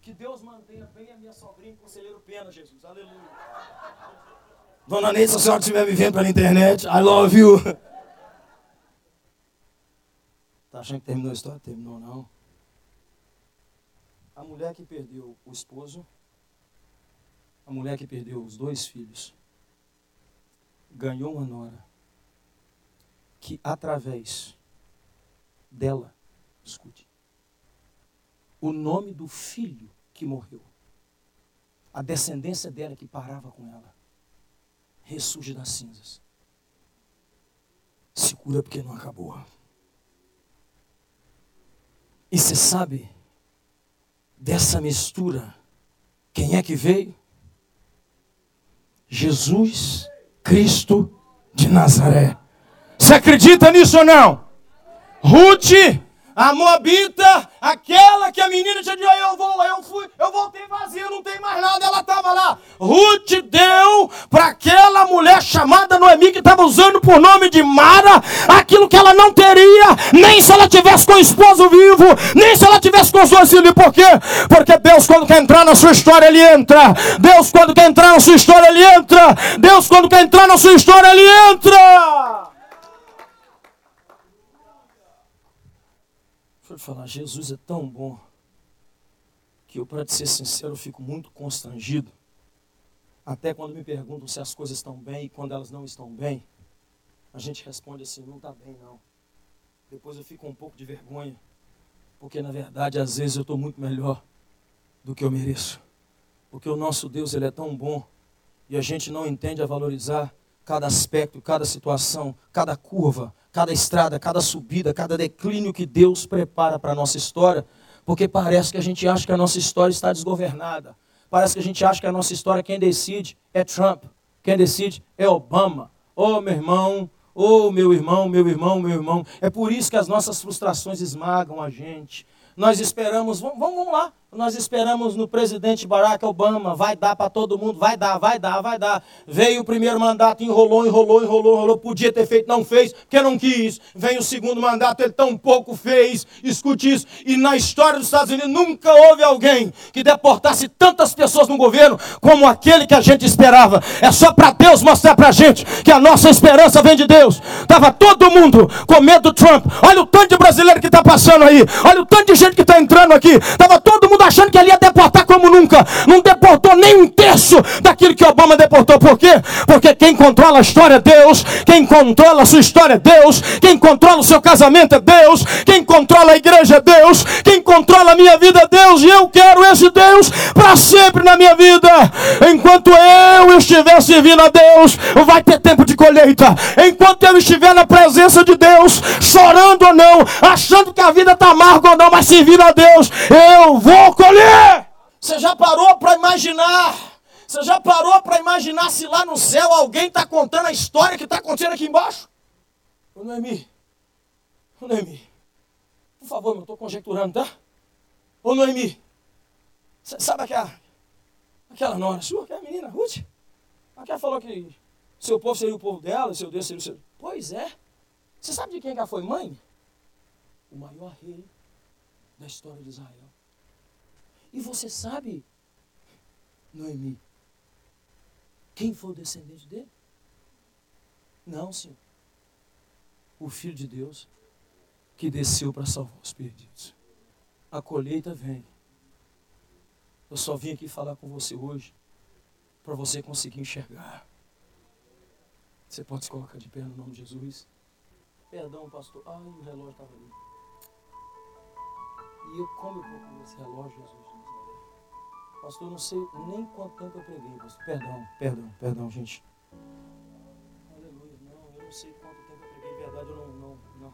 Que Deus mantenha bem a minha sobrinha, conselheiro Pena, Jesus. Aleluia. Dona Neide, se a senhora estiver me vendo pela internet, I love you. Tá achando que terminou a história? Terminou, não. A mulher que perdeu o esposo, a mulher que perdeu os dois filhos, ganhou uma nora que, através dela, escute, o nome do filho que morreu, a descendência dela que parava com ela, ressurge das cinzas. Se cura porque não acabou. E você sabe dessa mistura, quem é que veio? Jesus Cristo de Nazaré. Você acredita nisso ou não? Ruth, a Moabita, aquela que a menina tinha dito, eu vou, eu fui, eu voltei vazia, não tem mais nada, ela estava lá. Ruth deu para aquela mulher chamada Noemi, que estava usando por nome de Mara, aquilo que ela não teria, nem se ela tivesse com o esposo vivo, nem se ela tivesse com os dois filhos. Por quê? Porque Deus, quando quer entrar na sua história, Ele entra. Deus, quando quer entrar na sua história, Ele entra. Deus, quando quer entrar na sua história, Ele entra. Deixa falar, Jesus é tão bom que eu, para ser sincero, fico muito constrangido. Até quando me perguntam se as coisas estão bem e quando elas não estão bem, a gente responde assim, não está bem não. Depois eu fico um pouco de vergonha, porque na verdade às vezes eu estou muito melhor do que eu mereço. Porque o nosso Deus ele é tão bom e a gente não entende a valorizar cada aspecto, cada situação, cada curva, cada estrada, cada subida, cada declínio que Deus prepara para a nossa história, porque parece que a gente acha que a nossa história está desgovernada. Parece que a gente acha que a nossa história, quem decide é Trump, quem decide é Obama. Oh, meu irmão, oh, meu irmão, meu irmão, meu irmão. É por isso que as nossas frustrações esmagam a gente. Nós esperamos, vamos, vamos lá, nós esperamos no presidente Barack Obama, vai dar para todo mundo, vai dar, vai dar, vai dar. Veio o primeiro mandato, enrolou, enrolou, enrolou, enrolou, podia ter feito, não fez, porque não quis. Vem o segundo mandato, ele tão pouco fez. Escute isso. E na história dos Estados Unidos nunca houve alguém que deportasse tantas pessoas no governo como aquele que a gente esperava. É só para Deus mostrar para a gente que a nossa esperança vem de Deus. Tava todo mundo com medo do Trump. Olha o tanto de brasileiro que está passando aí. Olha o tanto de gente que está entrando aqui. Tava todo mundo mundo achando que ele ia deportar como nunca. Não deportou nem um terço daquilo que Obama deportou. Por quê? Porque quem controla a história é Deus. Quem controla a sua história é Deus. Quem controla o seu casamento é Deus. Quem controla a igreja é Deus. Quem controla a minha vida é Deus. E eu quero esse Deus para sempre na minha vida. Enquanto eu estiver servindo a Deus, vai ter tempo de colheita. Enquanto eu estiver na presença de Deus, chorando ou não, achando que a vida está amarga ou não, mas servindo a Deus, eu vou colher. Você já parou para imaginar? Você já parou para imaginar se lá no céu alguém está contando a história que está acontecendo aqui embaixo? Ô Noemi, ô Noemi, por favor, eu estou conjecturando, tá? Ô Noemi, sabe aquela, aquela nora sua, aquela menina, Ruth? Aquela falou que seu povo seria o povo dela, seu Deus seria o seu. Pois é. Você sabe de quem ela foi mãe? O maior rei da história de Israel. E você sabe, Noemi, quem foi o descendente dele? Não, senhor. O Filho de Deus que desceu para salvar os perdidos. A colheita vem. Eu só vim aqui falar com você hoje para você conseguir enxergar. Você pode se colocar de pé no nome de Jesus? Perdão, pastor. Ai, o relógio estava ali. E eu como eu vou com esse relógio, Jesus? Pastor, não sei nem quanto tempo eu preguei, pastor. Perdão, perdão, perdão, gente. Aleluia. Não, eu não sei quanto tempo eu preguei. Verdade, eu não, não, não.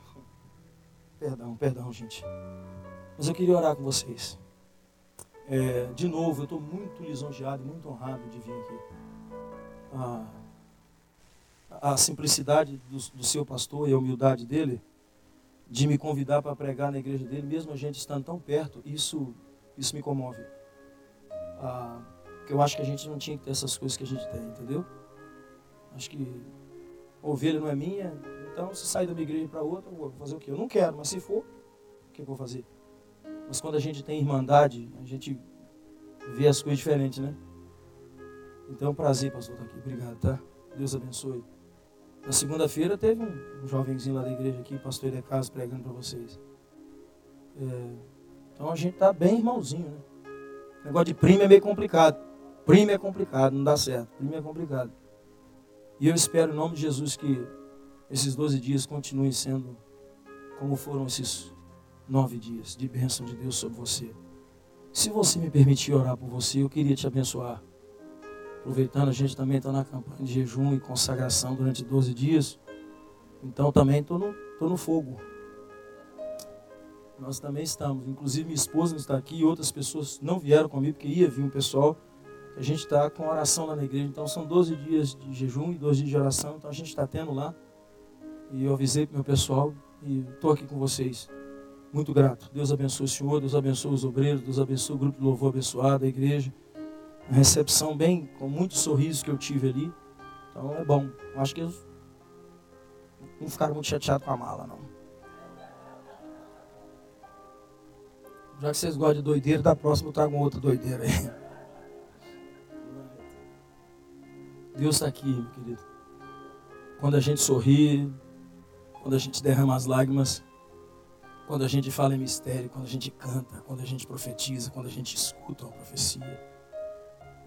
Perdão, perdão, gente. Mas eu queria orar com vocês. É, de novo, eu estou muito lisonjeado e muito honrado de vir aqui. A, a simplicidade do, do seu pastor e a humildade dele de me convidar para pregar na igreja dele, mesmo a gente estando tão perto, isso, isso me comove. Ah, eu acho que a gente não tinha que ter essas coisas que a gente tem, entendeu? Acho que ovelha não é minha, então se sair da minha igreja para outra, eu vou fazer o quê? Eu não quero, mas se for, o que eu vou fazer? Mas quando a gente tem irmandade, a gente vê as coisas diferentes, né? Então, é um prazer, pastor, estar aqui. Obrigado, tá? Deus abençoe. Na segunda-feira teve um, um, jovenzinho lá da igreja aqui, pastor de casa, pregando para vocês. É, então a gente está bem irmãozinho, né? Negócio de primo é meio complicado. Primo é complicado, não dá certo. Primo é complicado. E eu espero em nome de Jesus que esses 12 dias continuem sendo como foram esses nove dias de bênção de Deus sobre você. Se você me permitir orar por você, eu queria te abençoar. Aproveitando, a gente também está na campanha de jejum e consagração durante 12 dias. Então também estou no, tô no fogo. Nós também estamos. Inclusive, minha esposa está aqui e outras pessoas não vieram comigo, porque ia vir um pessoal. A gente está com oração lá na igreja. Então, são 12 dias de jejum e 12 dias de oração. Então, a gente está tendo lá. E eu avisei para o meu pessoal e estou aqui com vocês. Muito grato. Deus abençoe o Senhor, Deus abençoe os obreiros, Deus abençoe o grupo de louvor abençoado, a igreja. Recepção bem, com muitos sorrisos que eu tive ali. Então é bom. Acho que eles não ficaram muito chateados com a mala, não. Já que vocês gostam de doideira, da próxima eu trago uma outra doideira aí. Deus está aqui, meu querido. Quando a gente sorri, quando a gente derrama as lágrimas, quando a gente fala em mistério, quando a gente canta, quando a gente profetiza, quando a gente escuta uma profecia,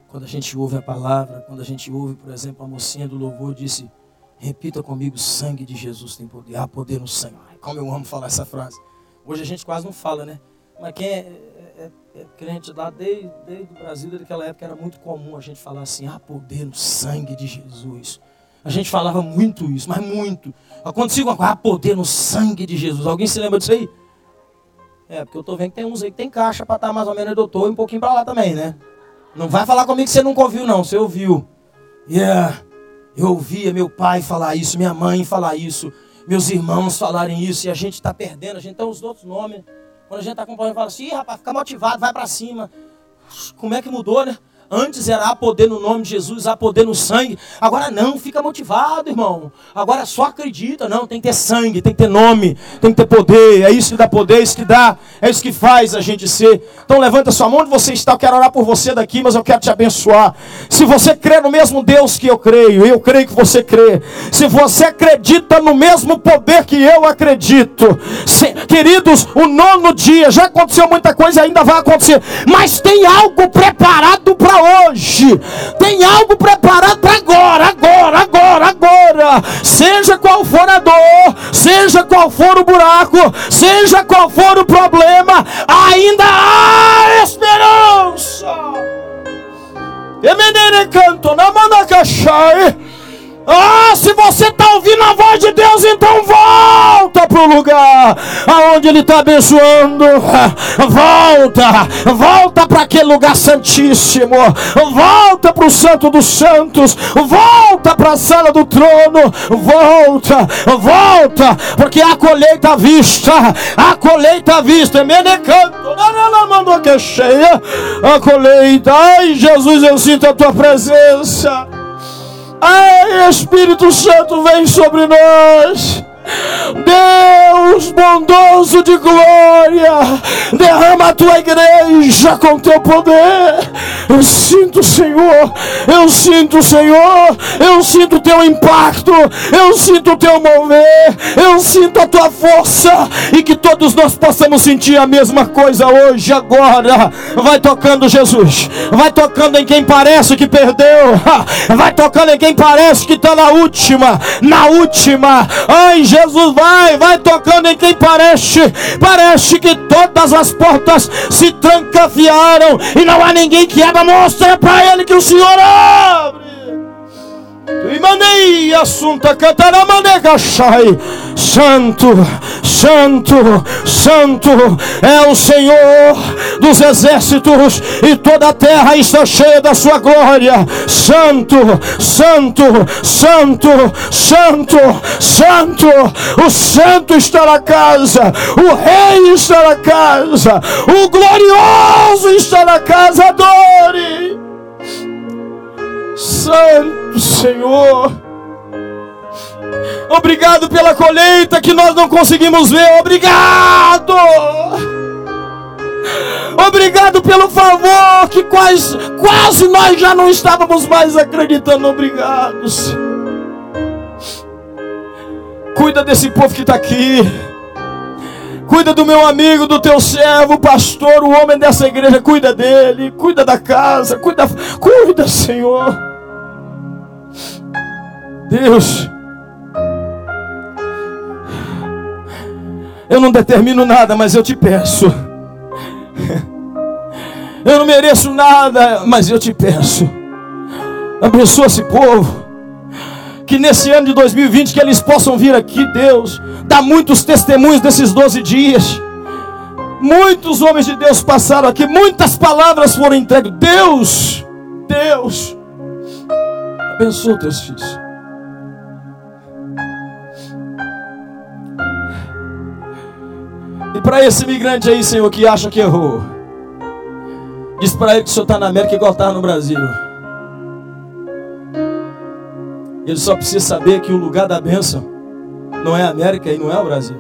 quando a gente ouve a palavra, quando a gente ouve, por exemplo, a mocinha do louvor disse: Repita comigo, sangue de Jesus tem poder. Há poder no sangue. Como eu amo falar essa frase. Hoje a gente quase não fala, né? Mas quem é, é, é, é crente lá desde, desde o Brasil, daquela época, era muito comum a gente falar assim: há poder no sangue de Jesus. A gente falava muito isso, mas muito. Acontecia uma coisa, há poder no sangue de Jesus. Alguém se lembra disso aí? É, porque eu estou vendo que tem uns aí que tem caixa para estar tá mais ou menos doutor e um pouquinho para lá também, né? Não vai falar comigo que você nunca ouviu, não. Você ouviu. Yeah. Eu ouvia meu pai falar isso, minha mãe falar isso, meus irmãos falarem isso, e a gente está perdendo, a gente tem os outros nomes. Quando a gente está com problema, fala assim, rapaz, fica motivado, vai para cima. Como é que mudou, né? Antes era há poder no nome de Jesus, há poder no sangue. Agora não, fica motivado, irmão. Agora só acredita. Não, tem que ter sangue, tem que ter nome, tem que ter poder. É isso que dá poder, é isso que dá, é isso que faz a gente ser. Então levanta sua mão onde você está. Eu quero orar por você daqui, mas eu quero te abençoar. Se você crê no mesmo Deus que eu creio, eu creio que você crê. Se você acredita no mesmo poder que eu acredito, se, queridos, o nono dia já aconteceu muita coisa, ainda vai acontecer, mas tem algo preparado para hoje. Tem algo preparado para agora, agora, agora, agora. Seja qual for a dor, seja qual for o buraco, seja qual for o problema, ainda há esperança. Emenere canto na manacachai. Ah, se você está ouvindo a voz de Deus, então volta para o lugar aonde Ele está abençoando. Volta, volta para aquele lugar santíssimo. Volta para o Santo dos Santos. Volta para a sala do trono. Volta, volta, porque a colheita à vista, a colheita à vista. Menecanto, não mandou que é cheia. A colheita, ai Jesus, eu sinto a tua presença. Ai, Espírito Santo, vem sobre nós. Deus bondoso de glória, derrama a tua igreja com teu poder. Eu sinto, Senhor, eu sinto, Senhor, eu sinto o teu impacto, eu sinto o teu mover, eu sinto a tua força e que todos nós possamos sentir a mesma coisa hoje, agora. Vai tocando, Jesus, vai tocando em quem parece que perdeu, vai tocando em quem parece que está na última, na última. Ai, Jesus. Vai, vai tocando em quem parece, parece que todas as portas se trancafiaram e não há ninguém que abra, mostra para ele que o Senhor abre. Imanei assunta cataramandegachai. Santo, Santo, Santo é o Senhor dos exércitos e toda a terra está cheia da sua glória. Santo, Santo, Santo, Santo, Santo. O Santo está na casa, o Rei está na casa, o glorioso está na casa. Adore. Santo Senhor. Obrigado pela colheita que nós não conseguimos ver. Obrigado. Obrigado pelo favor que quase, quase nós já não estávamos mais acreditando. Obrigado. Cuida desse povo que está aqui. Cuida do meu amigo, do teu servo, pastor, o homem dessa igreja. Cuida dele. Cuida da casa. Cuida, cuida, Senhor. Deus, eu não determino nada, mas eu te peço. Eu não mereço nada, mas eu te peço. Abençoa esse povo. Que nesse ano de 2020 que eles possam vir aqui, Deus, dar muitos testemunhos desses 12 dias. Muitos homens de Deus passaram aqui, muitas palavras foram entregues. Deus, Deus, abençoa teus filhos. E para esse imigrante aí, Senhor, que acha que errou, diz para ele que o Senhor está na América igual está no Brasil. Ele só precisa saber que o lugar da bênção não é a América e não é o Brasil.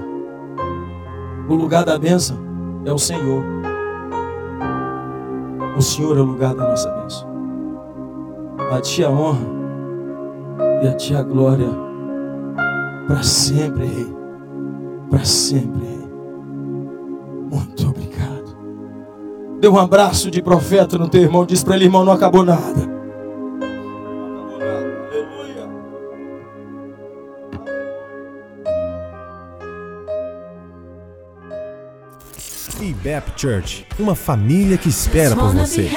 O lugar da bênção é o Senhor. O Senhor é o lugar da nossa bênção. A Ti a honra e a Ti a glória para sempre, Rei. Para sempre, Rei. Muito obrigado. Dê um abraço de profeta no teu irmão. Diz para ele, irmão, não acabou nada. IBEP Church, uma família que espera por você.